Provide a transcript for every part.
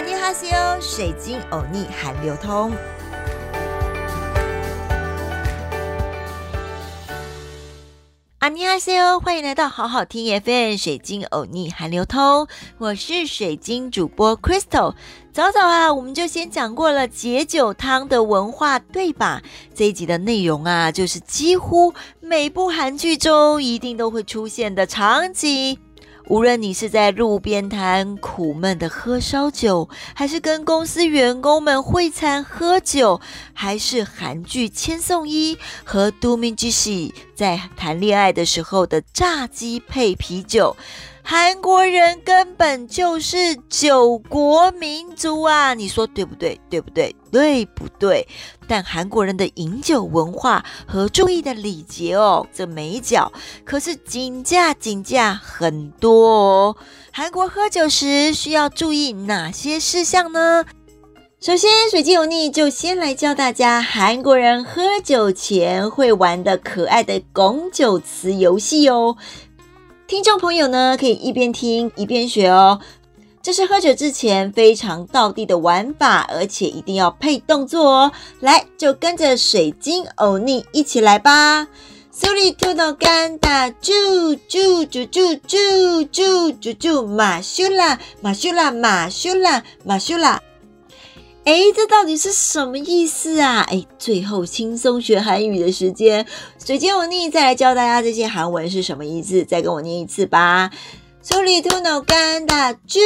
阿尼哈西欧，水晶欧尼韩流通。阿尼哈西欧，欢迎来到好好听 FM 水晶欧尼韩流通，我是水晶主播 Crystal。早早啊，我们就先讲过了解酒汤的文化，对吧？这一集的内容啊，就是几乎每部韩剧中一定都会出现的场景。无论你是在路边摊苦闷的喝烧酒，还是跟公司员工们会餐喝酒，还是韩剧《千颂伊》和都敏之喜在谈恋爱的时候的炸鸡配啤酒。韩国人根本就是酒国民族啊！你说对不对？对不对？对不对？但韩国人的饮酒文化和注意的礼节哦，这每一角可是紧价紧价很多哦。韩国喝酒时需要注意哪些事项呢？首先，水晶油腻就先来教大家韩国人喝酒前会玩的可爱的拱酒词游戏哦。听众朋友呢，可以一边听一边学哦。这是喝酒之前非常道地的玩法，而且一定要配动作哦。来，就跟着水晶欧尼一起来吧。手里吐到干打住住住住住住住住马修啦马修啦马修啦马修啦。哎，这到底是什么意思啊？哎，最后轻松学韩语的时间，水晶欧尼再来教大家这些韩文是什么意思，再跟我念一次吧。手里吐脑干的，啾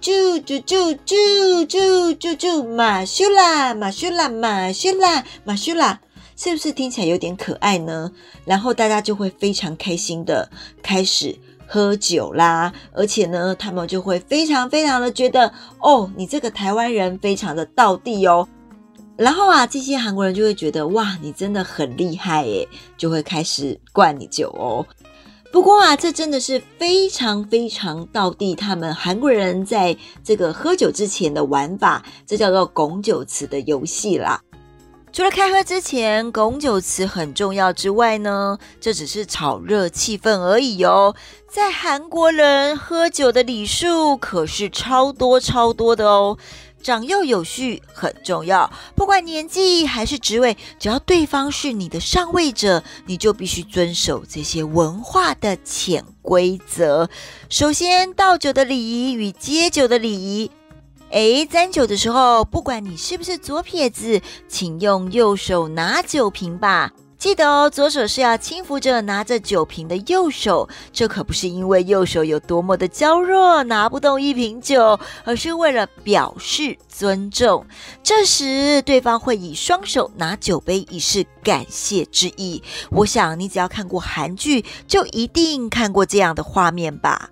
啾啾啾啾啾啾啾，马修啦马修啦马修啦马修啦，是不是听起来有点可爱呢？然后大家就会非常开心的开始。喝酒啦，而且呢，他们就会非常非常的觉得，哦，你这个台湾人非常的道地哦。然后啊，这些韩国人就会觉得，哇，你真的很厉害耶，就会开始灌你酒哦。不过啊，这真的是非常非常道地，他们韩国人在这个喝酒之前的玩法，这叫做拱酒词的游戏啦。除了开喝之前拱酒词很重要之外呢，这只是炒热气氛而已哦。在韩国人喝酒的礼数可是超多超多的哦，长幼有序很重要，不管年纪还是职位，只要对方是你的上位者，你就必须遵守这些文化的潜规则。首先，倒酒的礼仪与接酒的礼仪。哎，沾酒的时候，不管你是不是左撇子，请用右手拿酒瓶吧。记得哦，左手是要轻扶着拿着酒瓶的右手，这可不是因为右手有多么的娇弱拿不动一瓶酒，而是为了表示尊重。这时，对方会以双手拿酒杯以示感谢之意。我想，你只要看过韩剧，就一定看过这样的画面吧。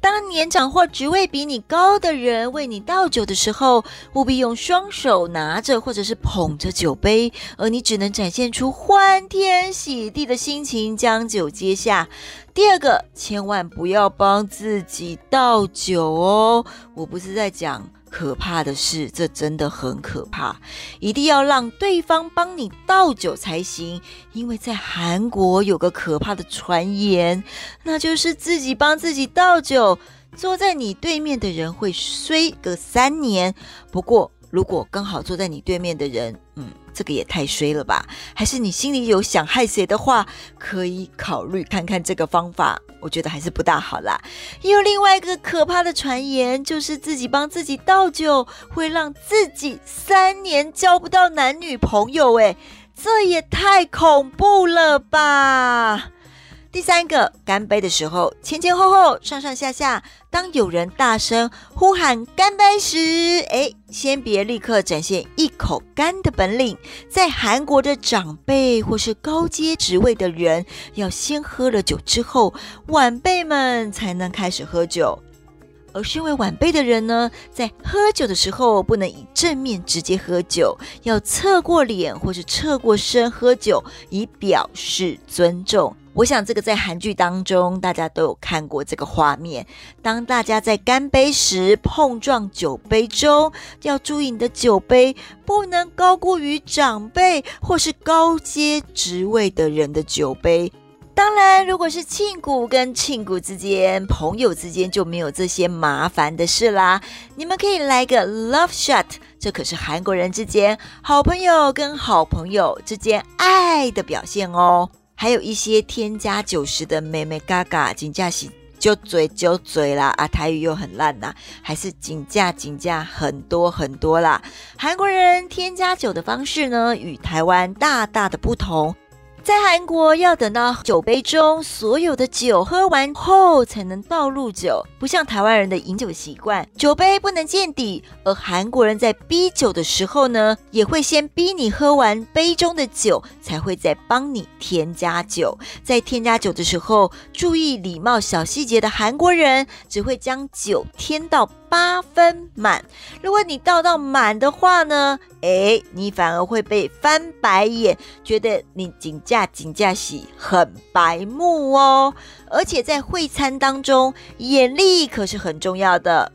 当年长或职位比你高的人为你倒酒的时候，务必用双手拿着或者是捧着酒杯，而你只能展现出欢天喜地的心情将酒接下。第二个，千万不要帮自己倒酒哦！我不是在讲。可怕的是，这真的很可怕，一定要让对方帮你倒酒才行。因为在韩国有个可怕的传言，那就是自己帮自己倒酒，坐在你对面的人会衰个三年。不过，如果刚好坐在你对面的人，嗯。这个也太衰了吧！还是你心里有想害谁的话，可以考虑看看这个方法。我觉得还是不大好啦。有另外一个可怕的传言，就是自己帮自己倒酒，会让自己三年交不到男女朋友。诶，这也太恐怖了吧！第三个，干杯的时候，前前后后、上上下下，当有人大声呼喊干杯时，哎，先别立刻展现一口干的本领。在韩国的长辈或是高阶职位的人，要先喝了酒之后，晚辈们才能开始喝酒。而身为晚辈的人呢，在喝酒的时候，不能以正面直接喝酒，要侧过脸或是侧过身喝酒，以表示尊重。我想这个在韩剧当中，大家都有看过这个画面。当大家在干杯时碰撞酒杯中，要注意你的酒杯不能高过于长辈或是高阶职位的人的酒杯。当然，如果是庆谷跟庆谷之间，朋友之间就没有这些麻烦的事啦。你们可以来个 love shot，这可是韩国人之间好朋友跟好朋友之间爱的表现哦。还有一些添加酒食的妹妹嘎嘎，紧驾喜就嘴就嘴啦啊，台语又很烂呐，还是紧架紧架很多很多啦。韩国人添加酒的方式呢，与台湾大大的不同。在韩国，要等到酒杯中所有的酒喝完后才能倒入酒，不像台湾人的饮酒习惯，酒杯不能见底。而韩国人在逼酒的时候呢，也会先逼你喝完杯中的酒，才会再帮你添加酒。在添加酒的时候，注意礼貌小细节的韩国人，只会将酒添到。八分满，如果你倒到满的话呢？哎，你反而会被翻白眼，觉得你紧驾紧驾喜很白目哦。而且在会餐当中，眼力可是很重要的。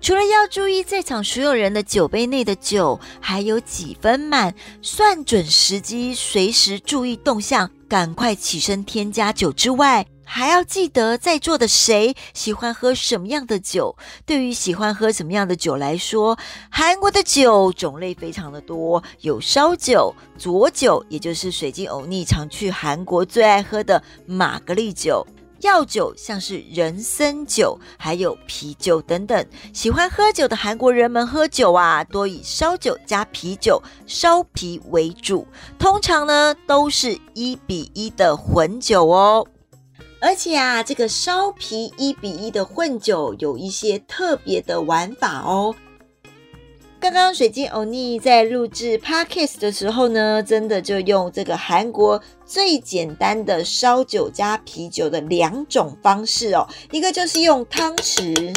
除了要注意在场所有人的酒杯内的酒还有几分满，算准时机，随时注意动向，赶快起身添加酒之外。还要记得在座的谁喜欢喝什么样的酒。对于喜欢喝什么样的酒来说，韩国的酒种类非常的多，有烧酒、佐酒，也就是水晶欧尼常去韩国最爱喝的玛格丽酒；药酒像是人参酒，还有啤酒等等。喜欢喝酒的韩国人们喝酒啊，多以烧酒加啤酒、烧啤为主，通常呢都是一比一的混酒哦。而且啊，这个烧啤一比一的混酒有一些特别的玩法哦。刚刚水晶欧尼在录制 podcast 的时候呢，真的就用这个韩国最简单的烧酒加啤酒的两种方式哦，一个就是用汤匙，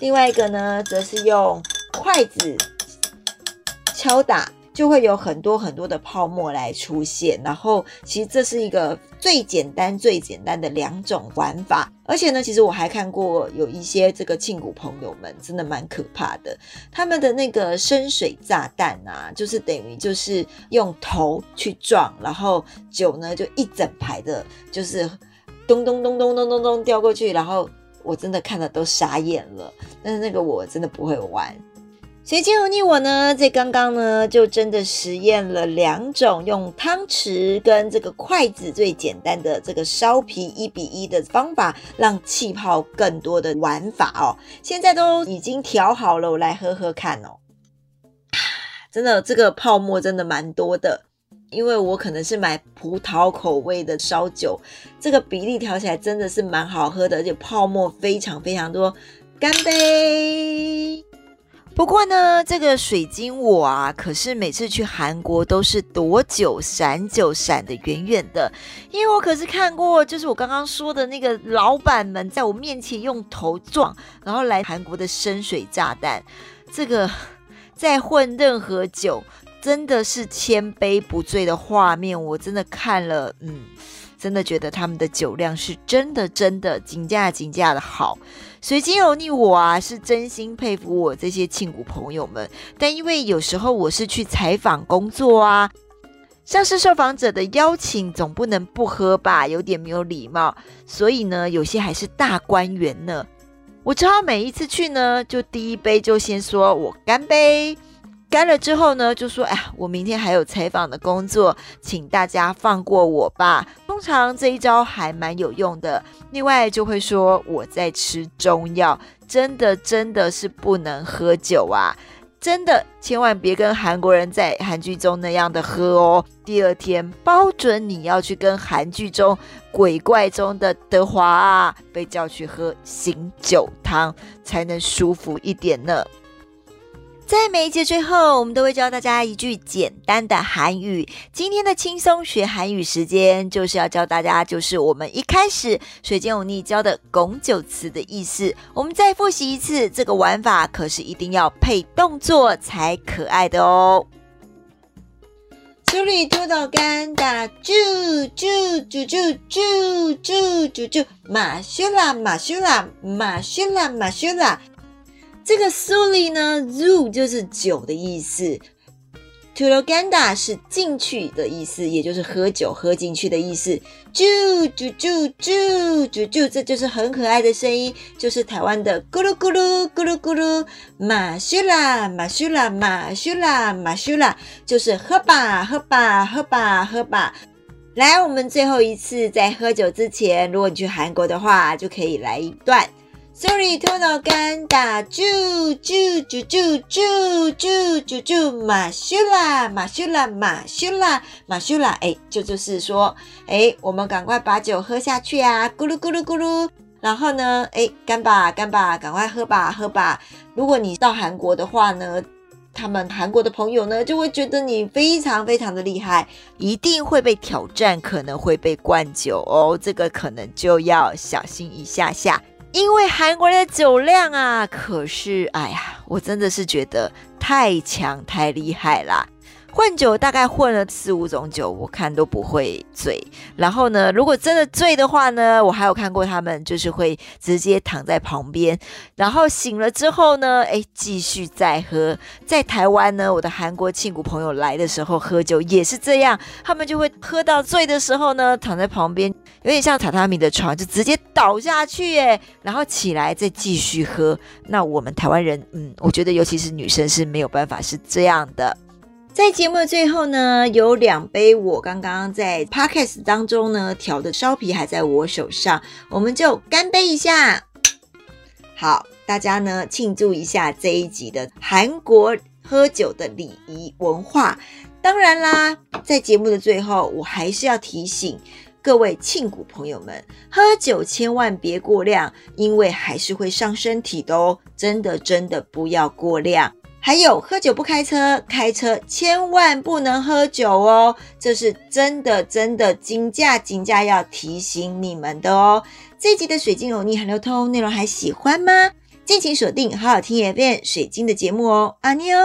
另外一个呢，则是用筷子敲打。就会有很多很多的泡沫来出现，然后其实这是一个最简单最简单的两种玩法，而且呢，其实我还看过有一些这个庆谷朋友们真的蛮可怕的，他们的那个深水炸弹啊，就是等于就是用头去撞，然后酒呢就一整排的，就是咚咚咚咚咚咚咚掉过去，然后我真的看了都傻眼了，但是那个我真的不会玩。水晶和你我呢，在刚刚呢，就真的实验了两种用汤匙跟这个筷子最简单的这个烧皮一比一的方法，让气泡更多的玩法哦。现在都已经调好了，我来喝喝看哦。真的，这个泡沫真的蛮多的，因为我可能是买葡萄口味的烧酒，这个比例调起来真的是蛮好喝的，而且泡沫非常非常多。干杯！不过呢，这个水晶我啊，可是每次去韩国都是躲酒闪酒闪的远远的，因为我可是看过，就是我刚刚说的那个老板们在我面前用头撞，然后来韩国的深水炸弹，这个在混任何酒，真的是千杯不醉的画面，我真的看了，嗯。真的觉得他们的酒量是真的真的紧价紧价的好，水晶有你我啊是真心佩服我这些庆谷朋友们，但因为有时候我是去采访工作啊，像是受访者的邀请总不能不喝吧，有点没有礼貌，所以呢有些还是大官员呢，我只好每一次去呢就第一杯就先说我干杯。干了之后呢，就说：“哎呀，我明天还有采访的工作，请大家放过我吧。”通常这一招还蛮有用的。另外就会说我在吃中药，真的真的是不能喝酒啊！真的千万别跟韩国人在韩剧中那样的喝哦。第二天包准你要去跟韩剧中鬼怪中的德华啊被叫去喝醒酒汤，才能舒服一点呢。在每一节最后，我们都会教大家一句简单的韩语。今天的轻松学韩语时间，就是要教大家，就是我们一开始水晶欧尼教的拱酒词的意思。我们再复习一次，这个玩法可是一定要配动作才可爱的哦。处理土豆干打啾啾啾啾啾啾啾啾，马修拉马修拉马修拉马修拉。这个苏里呢，zoo 就是酒的意思。t u r o g a n d a 是进去的意思，也就是喝酒喝进去的意思。啾啾啾啾啾啾，这就是很可爱的声音，就是台湾的咕噜咕噜咕噜咕噜。马修拉马修拉马修拉马修拉，就是喝吧喝吧喝吧喝吧。来，我们最后一次在喝酒之前，如果你去韩国的话，就可以来一段。Sorry，头脑干打啾啾啾啾啾啾啾啾，马修啦马修啦马修啦马修啦，哎，就就是说，哎，我们赶快把酒喝下去啊，咕噜咕噜咕噜。然后呢，哎，干吧干吧，赶快喝吧喝吧。如果你到韩国的话呢？他们韩国的朋友呢，就会觉得你非常非常的厉害，一定会被挑战，可能会被灌酒哦。这个可能就要小心一下下，因为韩国人的酒量啊，可是哎呀，我真的是觉得太强太厉害啦。混酒大概混了四五种酒，我看都不会醉。然后呢，如果真的醉的话呢，我还有看过他们就是会直接躺在旁边，然后醒了之后呢，哎，继续再喝。在台湾呢，我的韩国庆谷朋友来的时候喝酒也是这样，他们就会喝到醉的时候呢，躺在旁边，有点像榻榻米的床，就直接倒下去，哎，然后起来再继续喝。那我们台湾人，嗯，我觉得尤其是女生是没有办法是这样的。在节目的最后呢，有两杯我刚刚在 podcast 当中呢调的烧啤还在我手上，我们就干杯一下。好，大家呢庆祝一下这一集的韩国喝酒的礼仪文化。当然啦，在节目的最后，我还是要提醒各位庆谷朋友们，喝酒千万别过量，因为还是会伤身体的哦。真的真的不要过量。还有喝酒不开车，开车千万不能喝酒哦，这是真的真的金价金价要提醒你们的哦。这集的水晶欧尼很流通，内容还喜欢吗？敬请锁定好好听也变水晶的节目哦，阿妞。